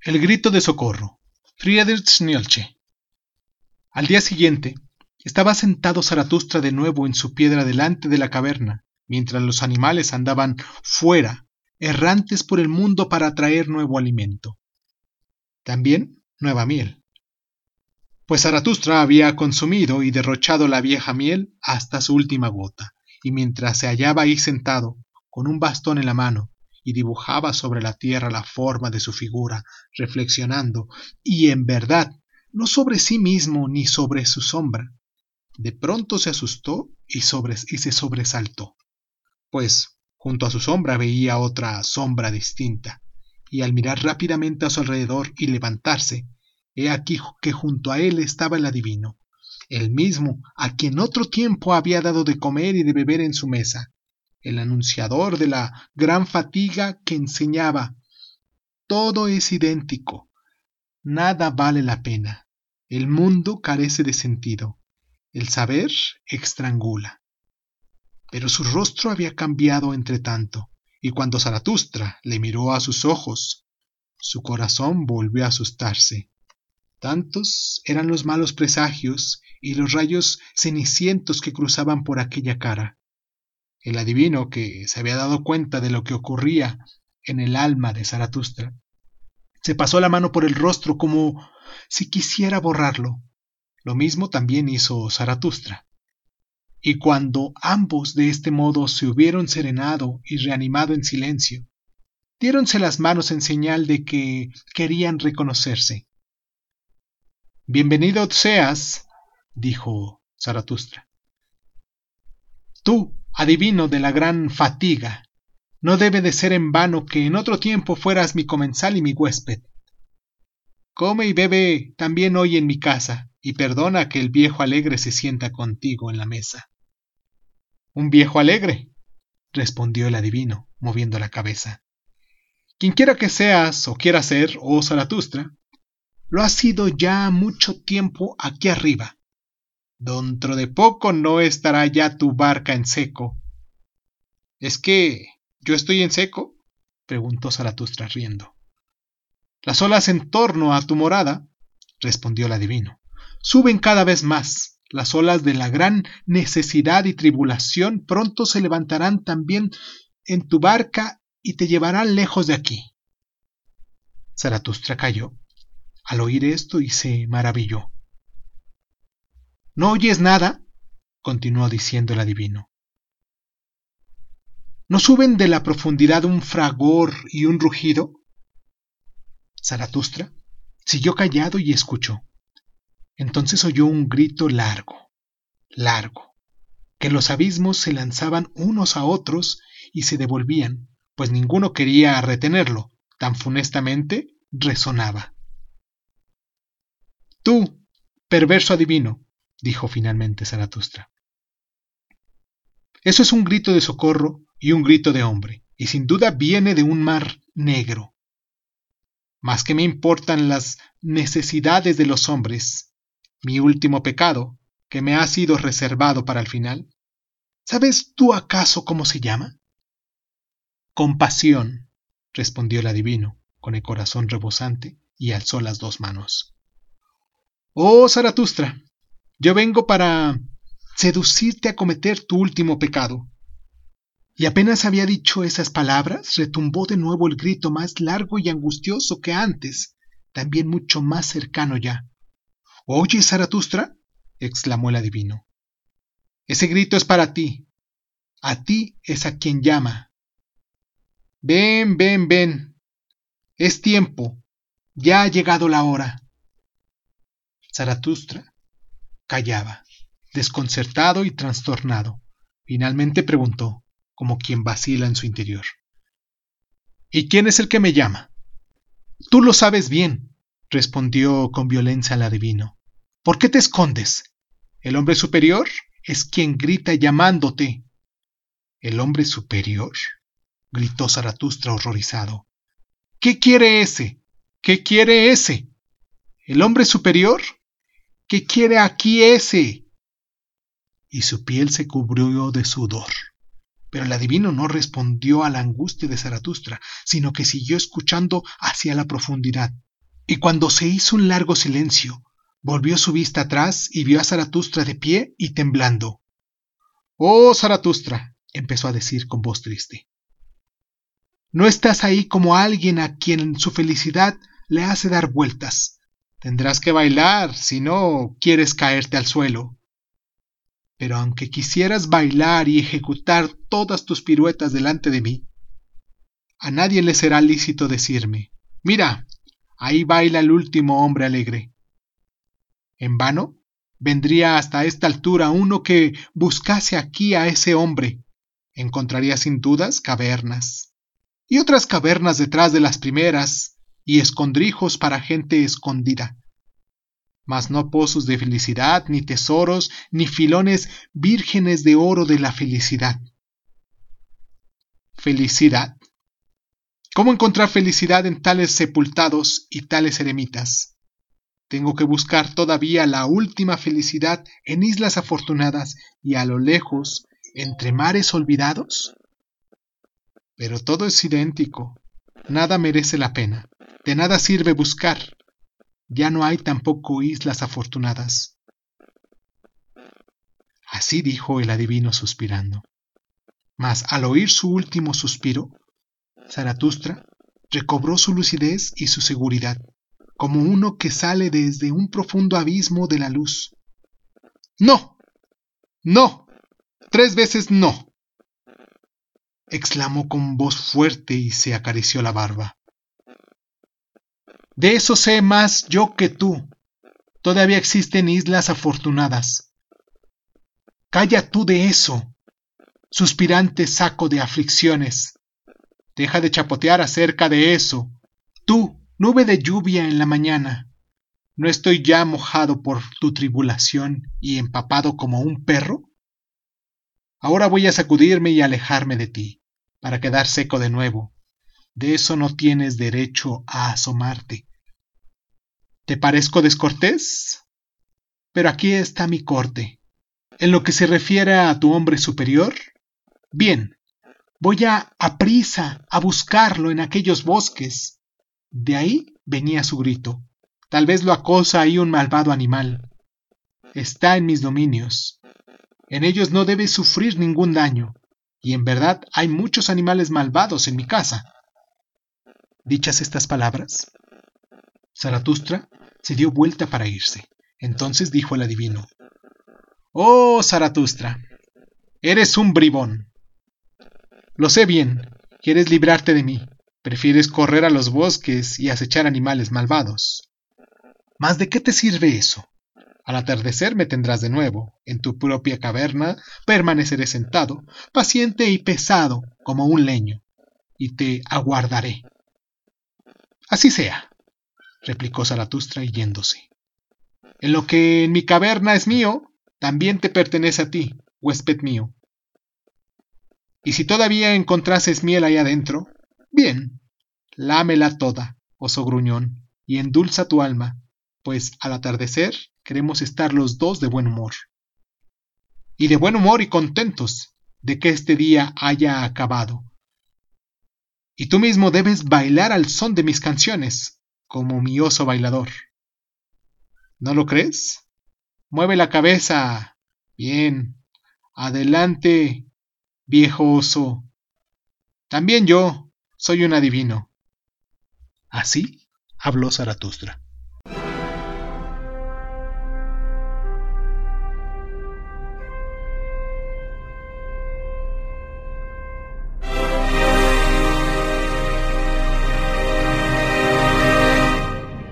El grito de socorro. Friedrich Nietzsche. Al día siguiente, estaba sentado Zaratustra de nuevo en su piedra delante de la caverna, mientras los animales andaban fuera, errantes por el mundo para traer nuevo alimento. También nueva miel. Pues Zaratustra había consumido y derrochado la vieja miel hasta su última gota, y mientras se hallaba ahí sentado, con un bastón en la mano, y dibujaba sobre la tierra la forma de su figura, reflexionando, y en verdad, no sobre sí mismo ni sobre su sombra. De pronto se asustó y, y se sobresaltó, pues junto a su sombra veía otra sombra distinta, y al mirar rápidamente a su alrededor y levantarse, he aquí que junto a él estaba el adivino, el mismo a quien otro tiempo había dado de comer y de beber en su mesa, el anunciador de la gran fatiga que enseñaba todo es idéntico, nada vale la pena, el mundo carece de sentido, el saber estrangula. Pero su rostro había cambiado entre tanto, y cuando Zaratustra le miró a sus ojos, su corazón volvió a asustarse. Tantos eran los malos presagios y los rayos cenicientos que cruzaban por aquella cara. El adivino, que se había dado cuenta de lo que ocurría en el alma de Zaratustra, se pasó la mano por el rostro como si quisiera borrarlo. Lo mismo también hizo Zaratustra. Y cuando ambos de este modo se hubieron serenado y reanimado en silencio, diéronse las manos en señal de que querían reconocerse. Bienvenido seas, dijo Zaratustra. Tú, adivino de la gran fatiga. No debe de ser en vano que en otro tiempo fueras mi comensal y mi huésped. Come y bebe también hoy en mi casa, y perdona que el viejo alegre se sienta contigo en la mesa. Un viejo alegre, respondió el adivino, moviendo la cabeza. Quienquiera que seas o quiera ser, oh Zaratustra, lo has sido ya mucho tiempo aquí arriba, Dentro de poco no estará ya tu barca en seco. ¿Es que yo estoy en seco? preguntó Zaratustra riendo. Las olas en torno a tu morada, respondió el adivino, suben cada vez más. Las olas de la gran necesidad y tribulación pronto se levantarán también en tu barca y te llevarán lejos de aquí. Zaratustra cayó al oír esto y se maravilló. ¿No oyes nada? continuó diciendo el adivino. ¿No suben de la profundidad un fragor y un rugido? Zaratustra siguió callado y escuchó. Entonces oyó un grito largo, largo, que los abismos se lanzaban unos a otros y se devolvían, pues ninguno quería retenerlo, tan funestamente resonaba. Tú, perverso adivino, dijo finalmente Zaratustra. Eso es un grito de socorro y un grito de hombre, y sin duda viene de un mar negro. Más que me importan las necesidades de los hombres, mi último pecado, que me ha sido reservado para el final. ¿Sabes tú acaso cómo se llama? Compasión, respondió el adivino, con el corazón rebosante, y alzó las dos manos. Oh, Zaratustra, yo vengo para seducirte a cometer tu último pecado. Y apenas había dicho esas palabras, retumbó de nuevo el grito más largo y angustioso que antes, también mucho más cercano ya. Oye, Zaratustra, exclamó el adivino. Ese grito es para ti. A ti es a quien llama. Ven, ven, ven. Es tiempo. Ya ha llegado la hora. Zaratustra callaba, desconcertado y trastornado. Finalmente preguntó, como quien vacila en su interior. ¿Y quién es el que me llama? Tú lo sabes bien, respondió con violencia el adivino. ¿Por qué te escondes? El hombre superior es quien grita llamándote. ¿El hombre superior? gritó Zaratustra horrorizado. ¿Qué quiere ese? ¿Qué quiere ese? ¿El hombre superior? ¿Qué quiere aquí ese? Y su piel se cubrió de sudor. Pero el adivino no respondió a la angustia de Zaratustra, sino que siguió escuchando hacia la profundidad, Y cuando se hizo un largo silencio, volvió su vista atrás y vio a Zaratustra de pie y temblando. Oh, Zaratustra, empezó a decir con voz triste. No estás ahí como alguien a quien su felicidad le hace dar vueltas. Tendrás que bailar, si no quieres caerte al suelo. Pero aunque quisieras bailar y ejecutar todas tus piruetas delante de mí, a nadie le será lícito decirme, mira, ahí baila el último hombre alegre. En vano vendría hasta esta altura uno que buscase aquí a ese hombre. Encontraría sin dudas cavernas. Y otras cavernas detrás de las primeras, y escondrijos para gente escondida. Mas no pozos de felicidad, ni tesoros, ni filones vírgenes de oro de la felicidad. ¿Felicidad? ¿Cómo encontrar felicidad en tales sepultados y tales eremitas? Tengo que buscar todavía la última felicidad en islas afortunadas y a lo lejos, entre mares olvidados. Pero todo es idéntico, nada merece la pena, de nada sirve buscar, ya no hay tampoco islas afortunadas. Así dijo el adivino suspirando. Mas al oír su último suspiro, Zaratustra recobró su lucidez y su seguridad, como uno que sale desde un profundo abismo de la luz. No, no, tres veces no, exclamó con voz fuerte y se acarició la barba. De eso sé más yo que tú. Todavía existen islas afortunadas. Calla tú de eso, suspirante saco de aflicciones. Deja de chapotear acerca de eso. Tú, nube de lluvia en la mañana. ¿No estoy ya mojado por tu tribulación y empapado como un perro? Ahora voy a sacudirme y alejarme de ti, para quedar seco de nuevo. De eso no tienes derecho a asomarte. ¿Te parezco descortés? Pero aquí está mi corte. En lo que se refiere a tu hombre superior, bien, Voy a, a prisa a buscarlo en aquellos bosques. De ahí venía su grito. Tal vez lo acosa ahí un malvado animal. Está en mis dominios. En ellos no debe sufrir ningún daño. Y en verdad hay muchos animales malvados en mi casa. Dichas estas palabras, Zaratustra se dio vuelta para irse. Entonces dijo el adivino, Oh, Zaratustra, eres un bribón. Lo sé bien, quieres librarte de mí, prefieres correr a los bosques y acechar animales malvados. Mas ¿de qué te sirve eso? Al atardecer me tendrás de nuevo, en tu propia caverna permaneceré sentado, paciente y pesado como un leño, y te aguardaré. Así sea, replicó Zaratustra yéndose. En lo que en mi caverna es mío, también te pertenece a ti, huésped mío. Y si todavía encontrases miel ahí adentro, bien, lámela toda, oso gruñón, y endulza tu alma, pues al atardecer queremos estar los dos de buen humor. Y de buen humor y contentos de que este día haya acabado. Y tú mismo debes bailar al son de mis canciones, como mi oso bailador. ¿No lo crees? Mueve la cabeza. Bien. Adelante viejo oso. También yo soy un adivino. Así habló Zaratustra.